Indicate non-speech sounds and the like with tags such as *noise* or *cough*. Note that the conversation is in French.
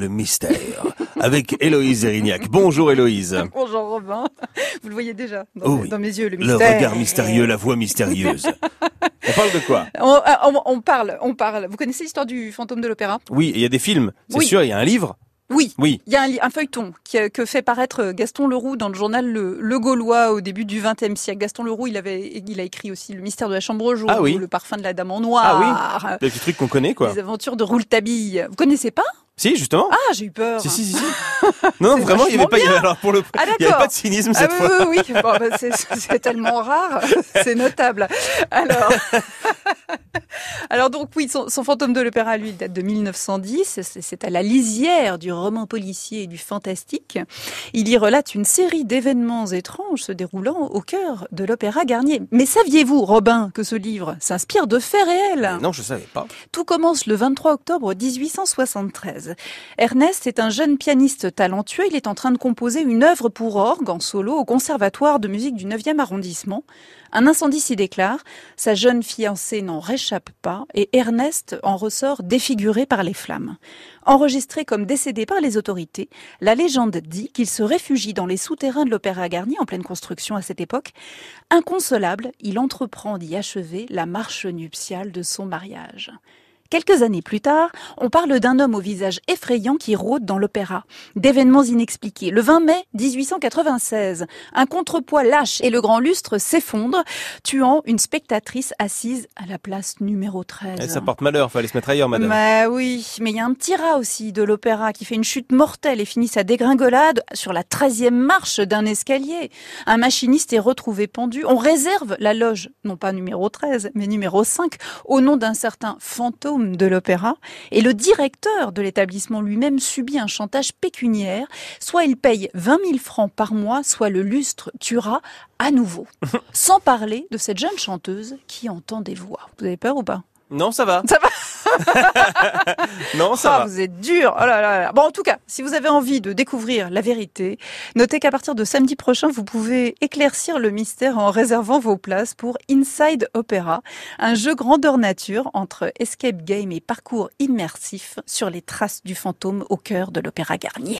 le mystère avec Héloïse Erignac. Bonjour Héloïse. *laughs* Bonjour Robin. Vous le voyez déjà dans, Oh oui. dans mes yeux, le Le mystère. regard mystérieux, la voix mystérieuse. On parle de quoi On, euh, on- on parle, on parle. Vous connaissez l'histoire du fantôme de l'opéra Oui, il y a des films, c'est Oui. sûr, il y a un livre. Oui. Oui. Il y a un, feuilleton qui, que fait paraître Gaston Leroux dans le journal Le, Le Gaulois au début du XXe siècle. Gaston Leroux, il avait, il a écrit aussi Le mystère de la chambre jaune, Ah oui. ou Le parfum de la dame en noir, Des petits trucs qu'on connaît, quoi. Les aventures de Rouletabille. Vous connaissez pas? Si, justement. Ah, j'ai eu peur. Si, si, si, si. *laughs* Non, vraiment, il y avait pas, il y avait- alors pour le, Ah, il y avait pas de cynisme Ah cette oui, fois. oui, oui. Bon, bah, c'est tellement rare, *laughs* c'est notable. Alors, *laughs* alors donc oui, son, son fantôme de l'opéra, lui, date de 1910. C'est à la lisière du roman policier et du fantastique. Il y relate une série d'événements étranges se déroulant au cœur de l'opéra Garnier. Mais saviez-vous, Robin, que ce livre s'inspire de faits réels? Non, je savais pas. tout commence le 23 octobre 1873. Ernest est un jeune pianiste talentueux. Il est en train de composer une œuvre pour orgue en solo au Conservatoire de musique du 9e arrondissement. Un incendie s'y déclare. Sa jeune fiancée n'en réchappe pas et Ernest en ressort défiguré par les flammes. Enregistré comme décédé par les autorités, la légende dit qu'il se réfugie dans les souterrains de l'Opéra Garnier en pleine construction à cette époque. Inconsolable, il entreprend d'y achever la marche nuptiale de son mariage. Quelques années plus tard, on parle d'un homme au visage effrayant qui rôde dans l'opéra. D'événements inexpliqués. Le 20 mai 1896, un contrepoids lâche et le grand lustre s'effondre, tuant une spectatrice assise à la place numéro 13. Eh, ça porte malheur, fallait se mettre ailleurs, madame. Bah oui, mais il y a un petit rat aussi de l'opéra qui fait une chute mortelle et finit sa dégringolade sur la 13e marche d'un escalier. Un machiniste est retrouvé pendu. On réserve la loge, non pas numéro 13, mais numéro 5, au nom d'un certain fantôme de l'opéra. Et le directeur de l'établissement lui-même subit un chantage pécuniaire. Soit il paye 20 000 francs par mois, soit le lustre tuera à nouveau. *laughs* Sans parler de cette jeune chanteuse qui entend des voix. Vous avez peur ou pas? Non, ça va. Ça va? *laughs* Non, ça va. vous êtes dur. Oh là là là. Bon, en tout cas, si vous avez envie de découvrir la vérité, notez qu'à partir de samedi prochain, vous pouvez éclaircir le mystère en réservant vos places pour Inside Opera, un jeu grandeur nature entre escape game et parcours immersif sur les traces du fantôme au cœur de l'Opéra Garnier.